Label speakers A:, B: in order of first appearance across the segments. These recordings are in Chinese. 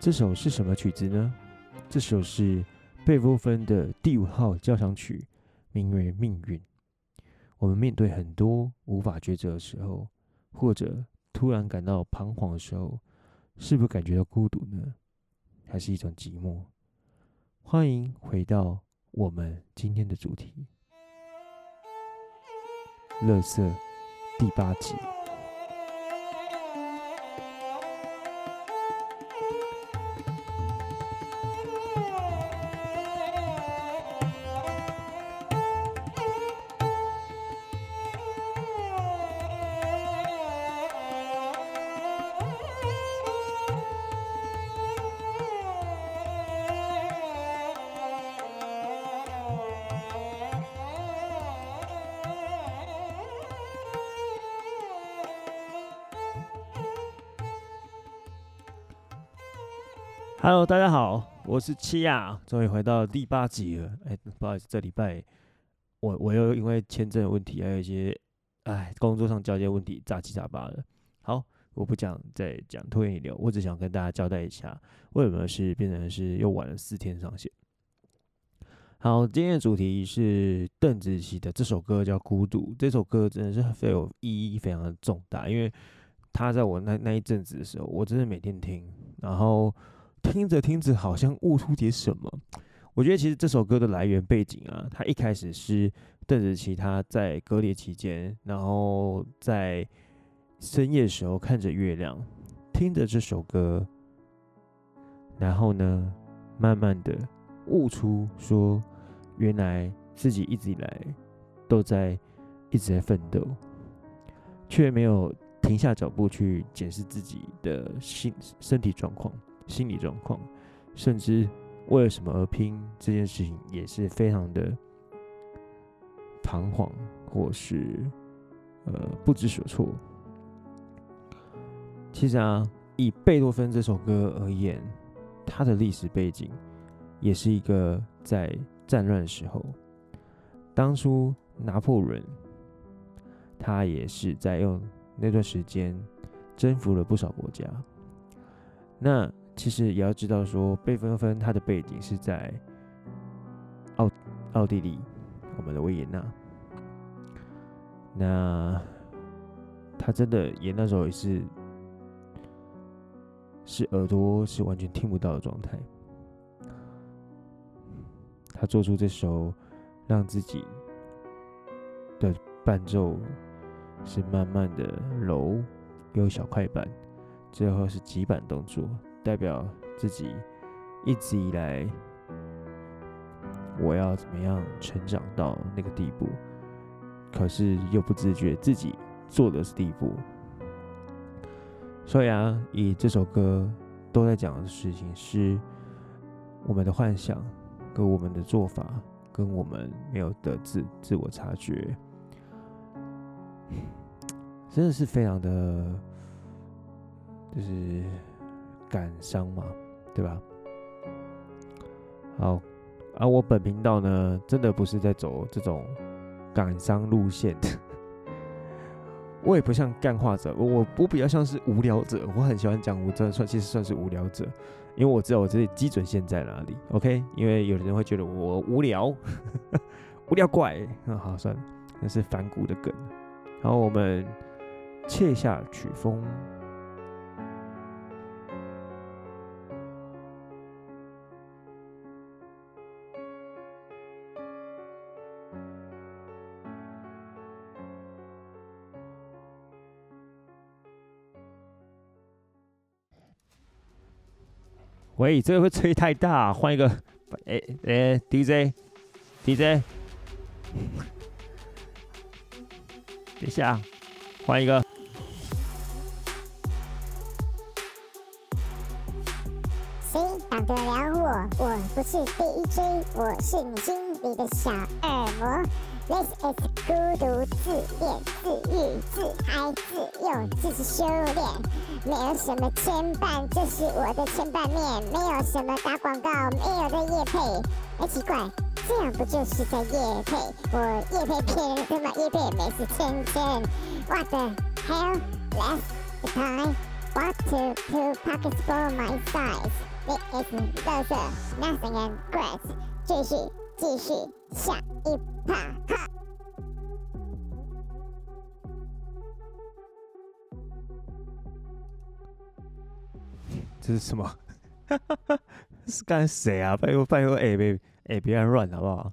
A: 这首是什么曲子呢？这首是贝多芬的第五号交响曲，名为《命运》。我们面对很多无法抉择的时候，或者突然感到彷徨的时候，是不是感觉到孤独呢？还是一种寂寞？欢迎回到我们今天的主题，《乐色》第八集。Hello，大家好，我是七亚，终于回到第八集了。哎，不好意思，这礼拜我我又因为签证的问题，还有一些哎工作上交接问题，杂七杂八的。好，我不讲再讲拖延流，我只想跟大家交代一下，为什么是变成是又晚了四天上线。好，今天的主题是邓紫棋的这首歌叫《孤独》，这首歌真的是非有意义，非常的重大，因为他在我那那一阵子的时候，我真的每天听，然后。听着听着，好像悟出点什么。我觉得其实这首歌的来源背景啊，它一开始是邓紫棋她在隔离期间，然后在深夜时候看着月亮，听着这首歌，然后呢，慢慢的悟出说，原来自己一直以来都在一直在奋斗，却没有停下脚步去检视自己的心身体状况。心理状况，甚至为了什么而拼这件事情，也是非常的彷徨，或是呃不知所措。其实啊，以贝多芬这首歌而言，它的历史背景也是一个在战乱时候，当初拿破仑他也是在用那段时间征服了不少国家。那其实也要知道，说贝多芬他的背景是在奥奥地利，我们的维也纳。那他真的也那时候也是是耳朵是完全听不到的状态。他做出这首让自己的伴奏是慢慢的柔，有小快板，最后是急板动作。代表自己一直以来，我要怎么样成长到那个地步？可是又不自觉自己做的是第一步。所以啊，以这首歌都在讲的事情是我们的幻想，跟我们的做法，跟我们没有的自自我察觉，真的是非常的，就是。感伤嘛，对吧？好，而、我本频道呢，真的不是在走这种感伤路线的。我也不像干话者，我我比较像是无聊者。我很喜欢讲，我真的算其实算是无聊者，因为我知道我自己基准线在哪里。OK，因为有的人会觉得我无聊，无聊怪。那好，算了，那是反骨的梗。然后我们切下曲风。喂，这个会吹太大，换一个。哎哎，DJ，DJ，等一下，换一个。
B: 谁挡得了我？我不是 DJ，我是你心里的小恶魔。This is 孤独自恋、自愈、自嗨、自用、自是修炼，没有什么牵绊，这是我的牵绊面，没有什么打广告，没有的夜配。哎，奇怪，这样不就是在夜配？我夜配骗人的吗？业配没事，天真。What the hell? Last time, what to two pockets for my size? It is loser, nothing and grass. 继续，继续，下一趴。
A: 哈这是什么？是干谁啊？拜托拜托，哎别哎别乱好不好？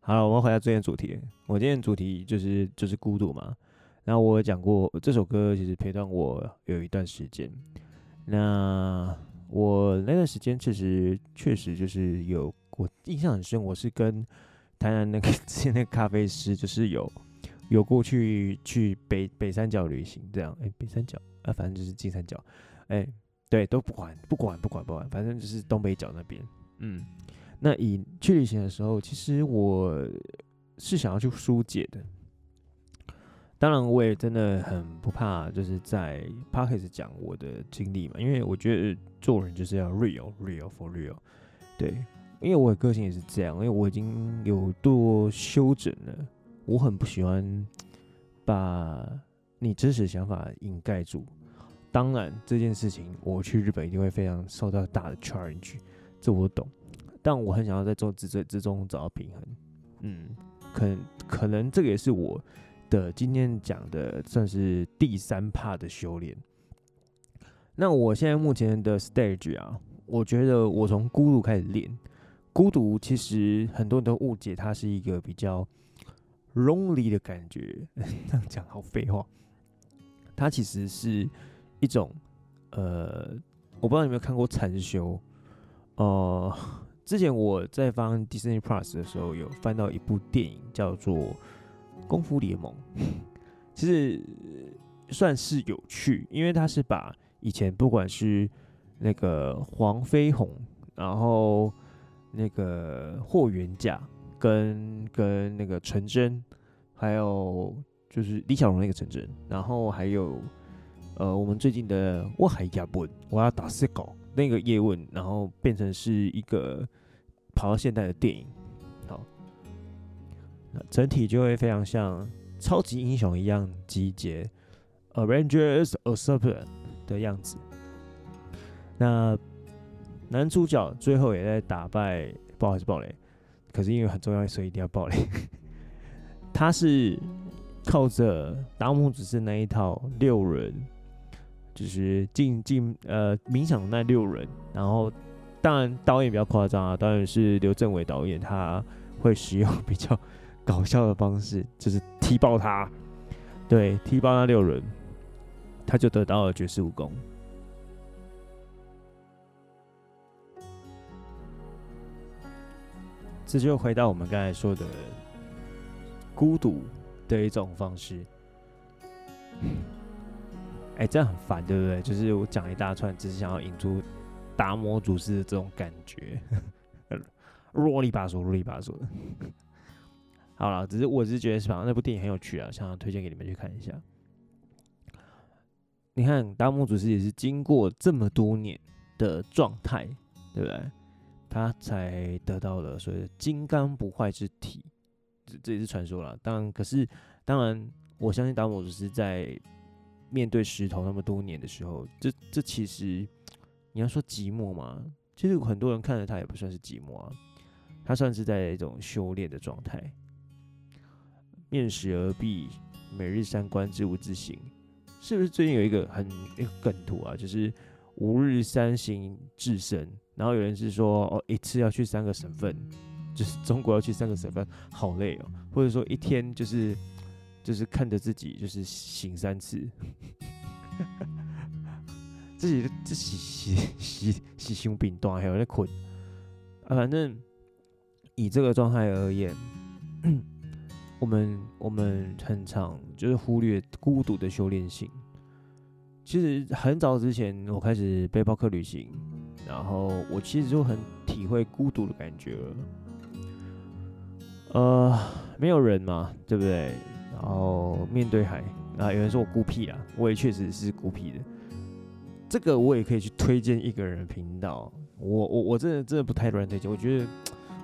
A: 好了，我们回到今天主题。我今天主题就是就是孤独嘛。然后我讲过这首歌其实陪伴我有一段时间。那我那段时间确实确实就是有我印象很深，我是跟台南那个 之前那个咖啡师，就是有有过去去北北三角旅行这样。哎，北三角啊，反正就是金三角。哎。对，都不管，不管，不管，不管，反正就是东北角那边。嗯，那以去旅行的时候，其实我是想要去疏解的。当然，我也真的很不怕，就是在 Podcast 讲我的经历嘛，因为我觉得做人就是要 real，real for real。对，因为我的个性也是这样，因为我已经有多修整了，我很不喜欢把你真实想法掩盖住。当然，这件事情我去日本一定会非常受到大的 challenge，这我懂。但我很想要在这之之中找到平衡。嗯，可能可能这个也是我的今天讲的算是第三 part 的修炼。那我现在目前的 stage 啊，我觉得我从孤独开始练。孤独其实很多人都误解它是一个比较 lonely 的感觉，这样讲好废话。它其实是。一种，呃，我不知道你有没有看过禅修，呃，之前我在翻 Disney Plus 的时候，有翻到一部电影叫做《功夫联盟》，其实算是有趣，因为他是把以前不管是那个黄飞鸿，然后那个霍元甲，跟跟那个陈真，还有就是李小龙那个陈真，然后还有。呃，我们最近的我还要问，我要打死狗那个叶问，然后变成是一个跑到现代的电影，好，那整体就会非常像超级英雄一样集结，Avengers Assemble 的样子。那男主角最后也在打败，不好意思爆雷，可是因为很重要，所以一定要爆雷。他是靠着达摩只是那一套六人。就是进进呃冥想的那六人，然后当然导演比较夸张啊，当然是刘镇伟导演，他会使用比较搞笑的方式，就是踢爆他，对，踢爆那六人，他就得到了绝世武功。这就回到我们刚才说的孤独的一种方式。哎、欸，这样很烦，对不对？就是我讲一大串，只是想要引出达摩祖师的这种感觉，啰里吧嗦，啰里吧嗦的。好了，只是我只是觉得是吧？那部电影很有趣啊，想要推荐给你们去看一下。你看达摩祖师也是经过这么多年的状态，对不对？他才得到了所谓的金刚不坏之体，这这也是传说了。当然，可是当然，我相信达摩祖师在。面对石头那么多年的时候，这这其实你要说寂寞吗？其实很多人看着他也不算是寂寞啊，他算是在一种修炼的状态。面食而避，每日三观之无自省，是不是最近有一个很一个梗图啊？就是吾日三省至身，然后有人是说哦，一次要去三个省份，就是中国要去三个省份，好累哦，或者说一天就是。就是看着自己，就是醒三次，自己自己洗洗洗胸饼断，还有在困啊。反正以这个状态而言，我们我们很常就是忽略孤独的修炼性。其实很早之前，我开始背包客旅行，然后我其实就很体会孤独的感觉。呃，没有人嘛，对不对？然后面对海啊，有人说我孤僻啊，我也确实是孤僻的。这个我也可以去推荐一个人的频道，我我我真的真的不太乱推荐。我觉得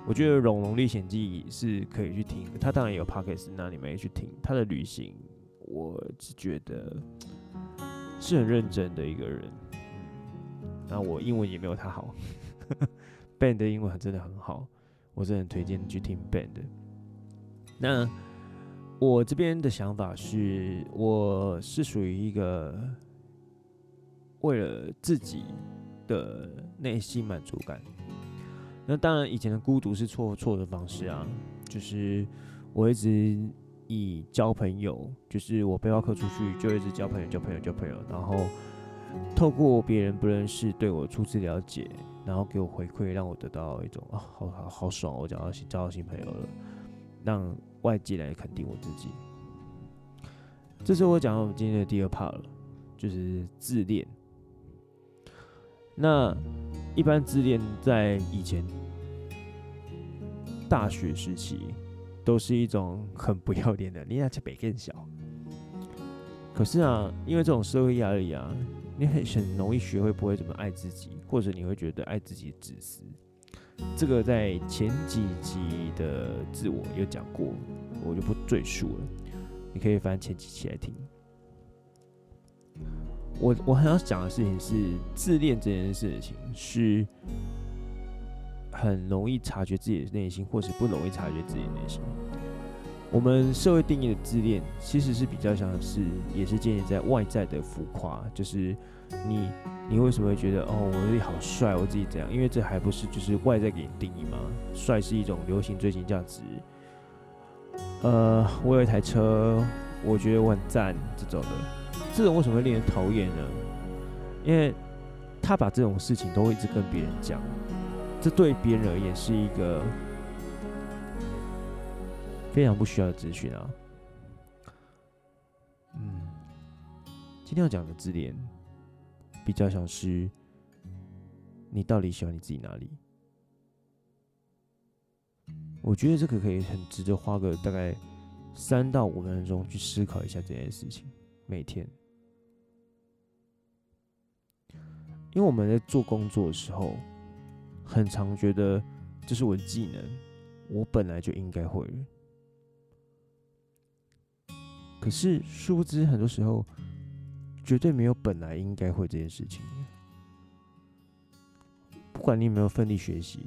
A: 我觉得《龙龙历险记》是可以去听，他当然也有 Podcast，那你们也去听他的旅行。我只觉得是很认真的一个人，嗯，那我英文也没有他好，Ben 的英文真的很好，我真的很推荐你去听 Ben 的。那我这边的想法是，我是属于一个。为了自己的内心满足感，那当然以前的孤独是错错的方式啊，就是我一直以交朋友，就是我背包客出去就一直交朋友，交朋友，交朋友，然后透过别人不认识对我初次了解，然后给我回馈，让我得到一种啊，好好好爽，我交到新交到新朋友了，让外界来肯定我自己。这是我讲到我们今天的第二 part 了，就是自恋。那一般自恋在以前大学时期都是一种很不要脸的，你那比更小。可是啊，因为这种社会压力啊，你很很容易学会不会怎么爱自己，或者你会觉得爱自己自私。这个在前几集的自我有讲过，我就不赘述了。你可以翻前几期来听。我我很想讲的事情是，自恋这件事情是很容易察觉自己的内心，或是不容易察觉自己的内心。我们社会定义的自恋，其实是比较像是，也是建立在外在的浮夸，就是你你为什么会觉得哦，我自己好帅，我自己怎样？因为这还不是就是外在给你定义吗？帅是一种流行追求价值。呃，我有一台车，我觉得我很赞，这种的。这种为什么会令人讨厌呢？因为他把这种事情都会一直跟别人讲，这对别人而言是一个非常不需要的资讯啊。嗯，今天要讲的自恋，比较想是你到底喜欢你自己哪里？我觉得这个可以很值得花个大概三到五分钟去思考一下这件事情，每天。因为我们在做工作的时候，很常觉得这是我的技能，我本来就应该会。可是殊不知，很多时候绝对没有本来应该会这件事情。不管你有没有奋力学习，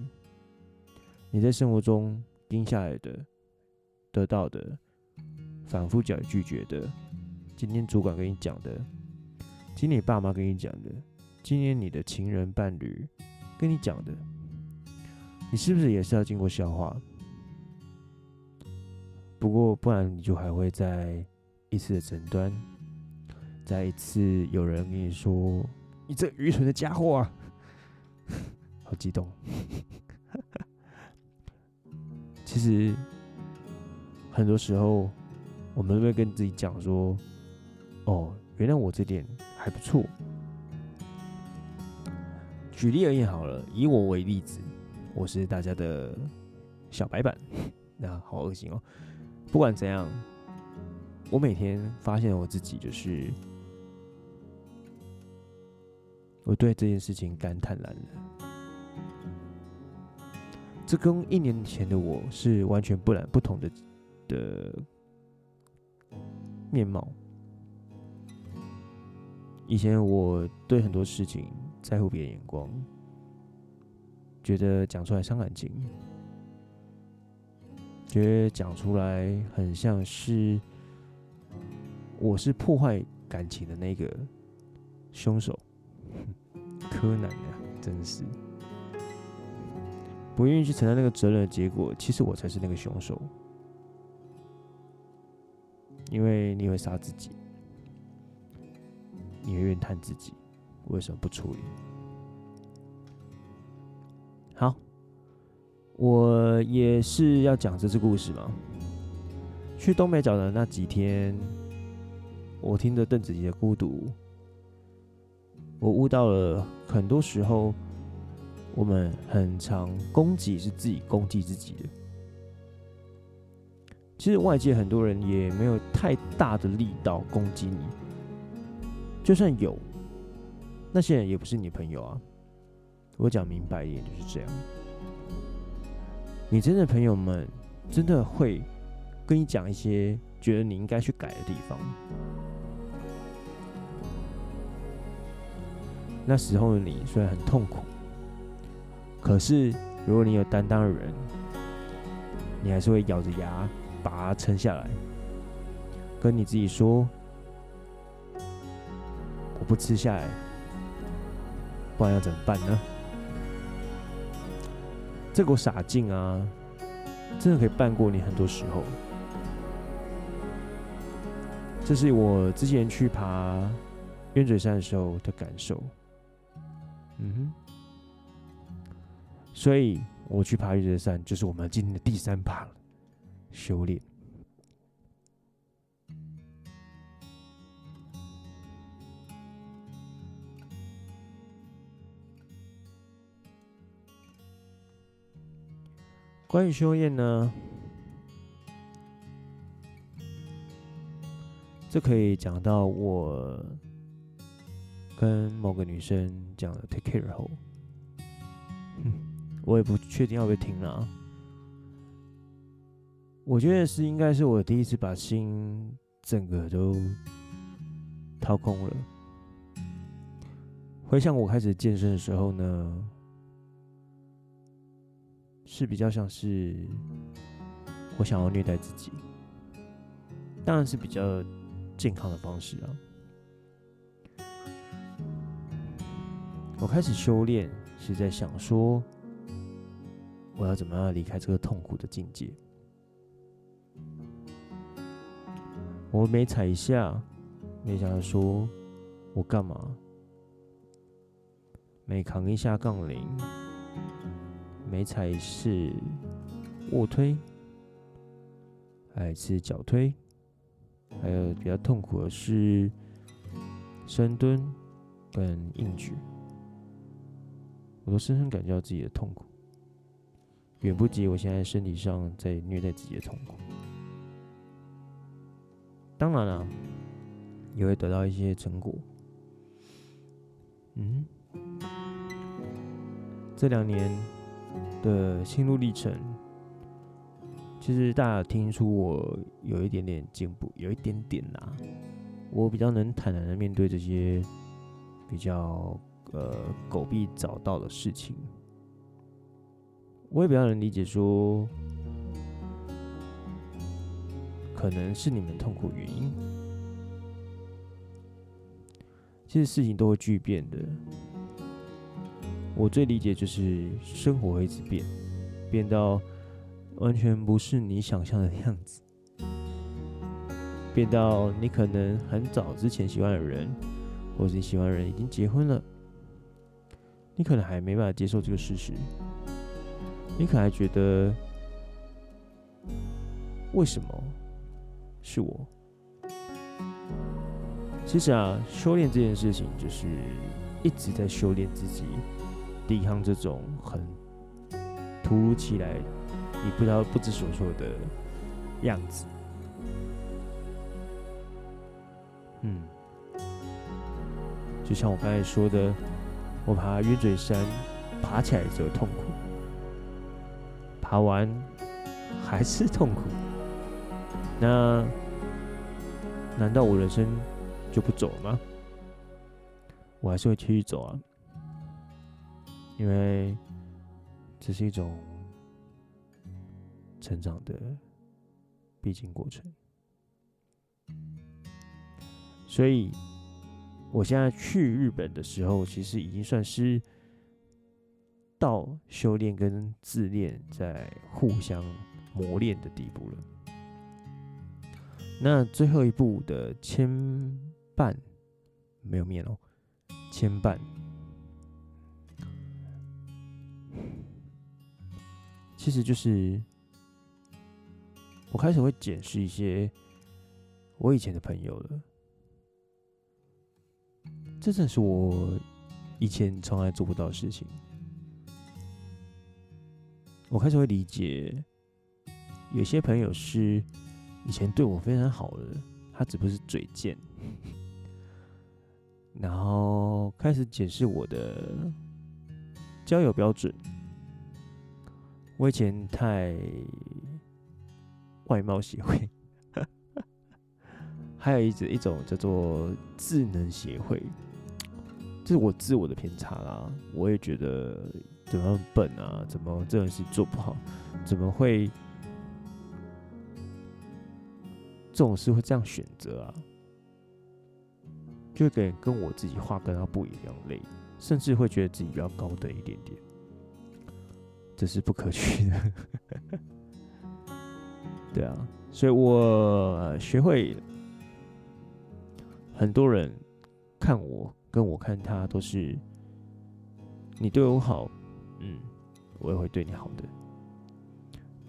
A: 你在生活中盯下来的、得到的、反复讲拒绝的，今天主管跟你讲的，今天你爸妈跟你讲的。今天你的情人伴侣跟你讲的，你是不是也是要经过消化？不过不然你就还会再一次的诊断，再一次有人跟你说：“你这愚蠢的家伙啊！” 好激动。其实很多时候，我们都会跟自己讲说：“哦，原来我这点还不错。”举例而言好了，以我为例子，我是大家的小白板，那好恶心哦。不管怎样，我每天发现我自己就是，我对这件事情感叹烂了。这跟一年前的我是完全不然不同的的面貌。以前我对很多事情。在乎别人眼光，觉得讲出来伤感情，觉得讲出来很像是我是破坏感情的那个凶手，柯南呀，真是不愿意去承担那个责任的结果，其实我才是那个凶手，因为你会杀自己，你会怨叹自己。为什么不处理？好，我也是要讲这次故事嘛。去东北角的那几天，我听着邓紫棋的《孤独》，我悟到了很多时候，我们很常攻击是自己攻击自己的，其实外界很多人也没有太大的力道攻击你，就算有，那些人也不是你朋友啊。我讲明白一点就是这样。你真的朋友们真的会跟你讲一些觉得你应该去改的地方。那时候的你虽然很痛苦，可是如果你有担当的人，你还是会咬着牙。把它撑下来，跟你自己说：“我不吃下来，不然要怎么办呢？”这股傻劲啊，真的可以办过你很多时候。这是我之前去爬鸢嘴山的时候的感受。嗯哼，所以我去爬鸢嘴山，就是我们今天的第三爬了。修炼。关于修炼呢，这可以讲到我跟某个女生讲了 take care 后，我也不确定要不要听了。我觉得是应该是我第一次把心整个都掏空了。回想我开始健身的时候呢，是比较像是我想要虐待自己，当然是比较健康的方式啊。我开始修炼是在想说，我要怎么样离开这个痛苦的境界。我每踩一下，每想说，我干嘛？每扛一下杠铃，每踩一次卧推，还有一次脚推，还有比较痛苦的是深蹲跟硬举，我都深深感觉到自己的痛苦，远不及我现在身体上在虐待自己的痛苦。当然了、也会得到一些成果。嗯，这两年的心路历程，其实大家听出我有一点点进步，有一点点啦、我比较能坦然的面对这些比较呃狗币找到的事情，我也比较能理解说。可能是你们痛苦原因。其实事情都会巨变的。我最理解就是生活会一直变，变到完全不是你想象的样子，变到你可能很早之前喜欢的人，或者你喜欢的人已经结婚了，你可能还没办法接受这个事实，你可能还觉得为什么？是我。其实啊，修炼这件事情就是一直在修炼自己，抵抗这种很突如其来、你不知道不知所措的样子。嗯，就像我刚才说的，我爬鸢嘴山，爬起来只有痛苦，爬完还是痛苦。那难道我人生就不走了吗？我还是会继续走啊，因为这是一种成长的必经过程。所以，我现在去日本的时候，其实已经算是到修炼跟自恋在互相磨练的地步了。那最后一步的牵绊没有面哦，牵绊其实就是我开始会检视一些我以前的朋友了，这正是我以前从来做不到的事情。我开始会理解，有些朋友是。以前对我非常好的，他只不过是嘴贱，然后开始检视我的交友标准。我以前太外貌协会，还有一种一种叫做智能协会，这是我自我的偏差啦。我也觉得怎么笨啊，怎么这件事做不好，怎么会这种事会这样选择啊？就给跟我自己画跟他不一样类，甚至会觉得自己比较高等一点点。这是不可取的，对啊，所以我学会很多人看我跟我看他都是你对我好，嗯，我也会对你好的。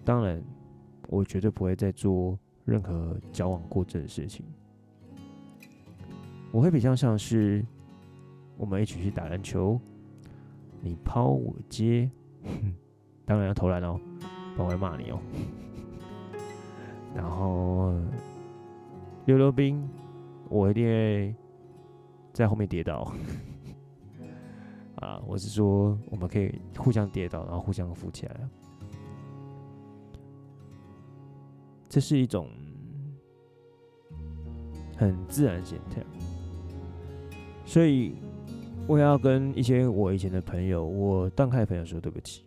A: 当然，我绝对不会再做任何矫枉过正的事情。我会比较像是我们一起去打篮球，你抛我接。当然要投篮哦，不然会骂你哦。然后溜溜冰，我一定会在后面跌倒。啊，我是说，我们可以互相跌倒，然后互相扶起来。这是一种很自然现象，所以我要跟一些我以前的朋友，我断开的朋友说对不起。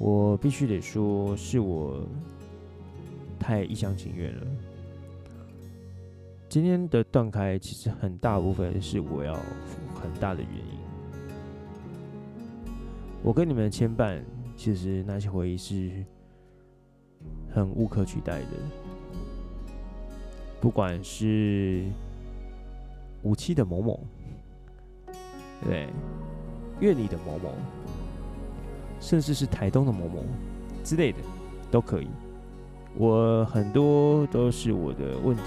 A: 我必须得说，是我太一厢情愿了。今天的断开，其实很大部分是我要很大的原因。我跟你们的牵绊，其实那些回忆是很无可取代的。不管是武器的某某，对，月里的某某。甚至是台东的某某之类的，都可以。我很多都是我的问题，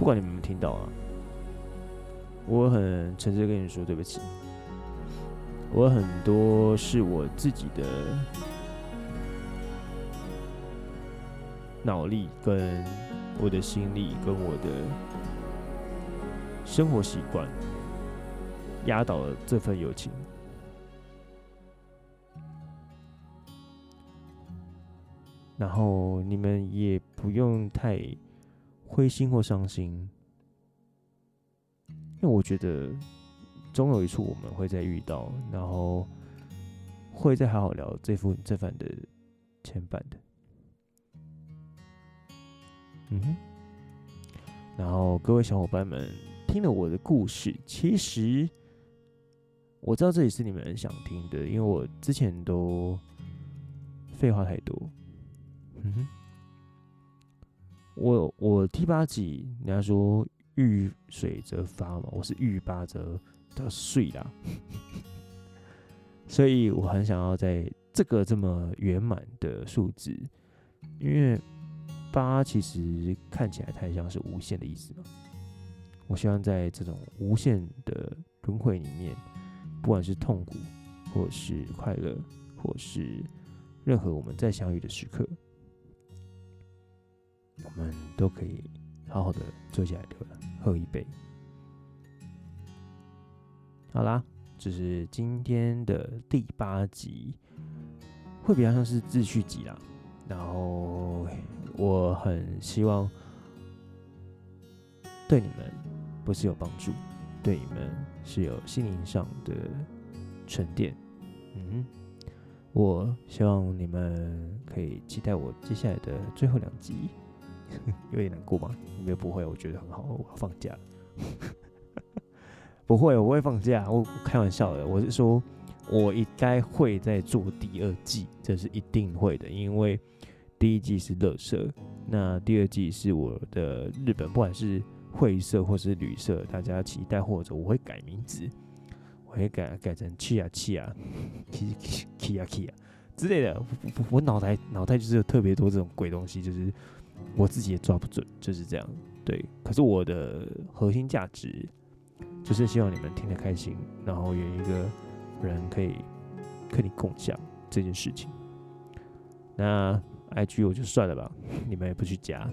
A: 不管你们有没有听到啊，我很诚实跟你说对不起。我很多是我自己的脑力，跟我的心力，跟我的生活习惯，压倒了这份友情。然后你们也不用太灰心或伤心，因为我觉得总有一处我们会再遇到，然后会再好好聊这副这番的牵绊的。嗯哼。然后各位小伙伴们听了我的故事，其实我知道这也是你们很想听的，因为我之前都废话太多。嗯哼，我我第八集，人家说遇水则发嘛，我是遇八则的碎啦，所以我很想要在这个这么圆满的数字，因为八其实看起来太像是无限的意思嘛，我希望在这种无限的轮回里面，不管是痛苦，或是快乐，或是任何我们再相遇的时刻。我们都可以好好的坐下来喝一杯。好啦，这是今天的第八集，会比较像是自序集啦。然后我很希望对你们不是有帮助，对你们是有心灵上的沉淀。嗯，我希望你们可以期待我接下来的最后两集。有点难过吗？应该不会，我觉得很好。我要放假，不会，我不会放假。我开玩笑的，我是说，我应该会再做第二季，这是一定会的。因为第一季是乐色，那第二季是我的日本，不管是会社或是旅社，大家期待，或者我会改名字，我会改改成气啊气啊 气气啊气啊之类的。我脑袋脑袋就是有特别多这种鬼东西，就是。我自己也抓不准，就是这样。对，可是我的核心价值就是希望你们听得开心，然后有一个人可以跟你共享这件事情。那 IG 我就算了吧，你们也不去加。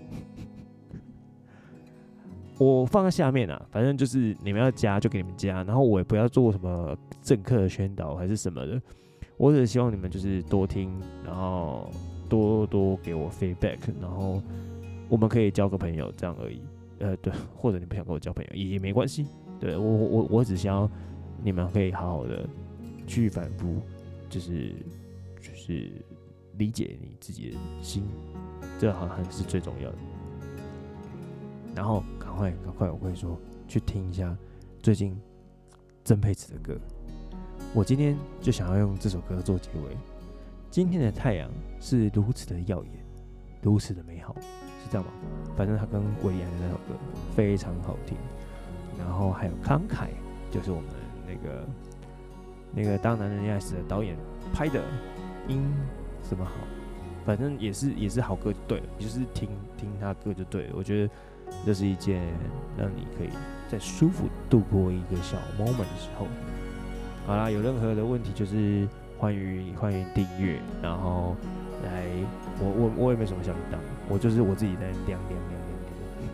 A: 我放在下面啊，反正就是你们要加就给你们加，然后我也不要做什么政客的宣导还是什么的，我只是希望你们就是多听，然后多多给我 feedback，然后我们可以交个朋友这样而已。呃，对，或者你不想跟我交朋友也没关系，对，我我我只想要你们可以好好的去反复，就是就是理解你自己的心，这好像是最重要的。然后赶。快，赶快！我会说，去听一下最近曾沛慈的歌。我今天就想要用这首歌做结尾。今天的太阳是如此的耀眼，如此的美好，是这样吗？反正他跟韦礼安的那首歌非常好听。然后还有慷慨，就是我们那个那个当男人恋爱时的导演拍的，音什么好，反正也是也是好歌就对了，你就是听听他歌就对了。我觉得。这是一件让你可以在舒服度过一个小 moment 的时候。好啦，有任何的问题就是欢迎欢迎订阅，然后来我我我也没什么小铃铛，我就是我自己在亮亮亮亮亮，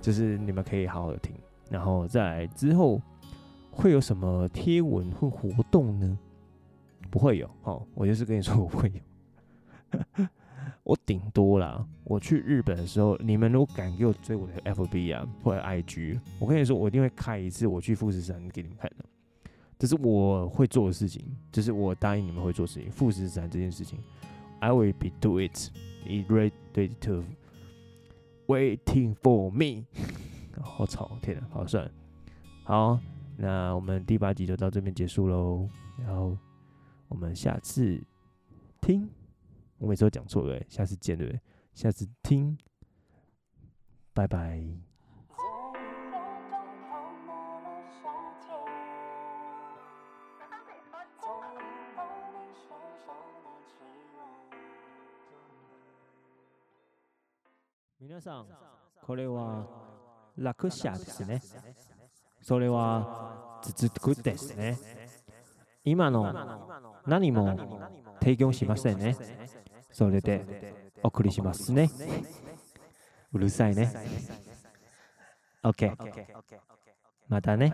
A: 就是你们可以好好的听，然后再来之后会有什么贴文或活动呢？不会有，好，我就是跟你说我不会有。我顶多啦，我去日本的时候，你们如果敢给我追我的 FB 啊或者 IG，我跟你说，我一定会开一次我去富士山给你们看的。这是我会做的事情，这是我答应你们会做的事情。富士山这件事情，I will be do it. It ready to waiting for me。好吵，天啊，好算了。好，那我们第八集就到这边结束喽，然后我们下次听。我每次都讲错了，下次见，对不对？下次听，拜拜。皆さん、これは落车ですね。それは続くですね。今の何も提供しませんね。それでお送りしますね。うるさいね。OK。またね。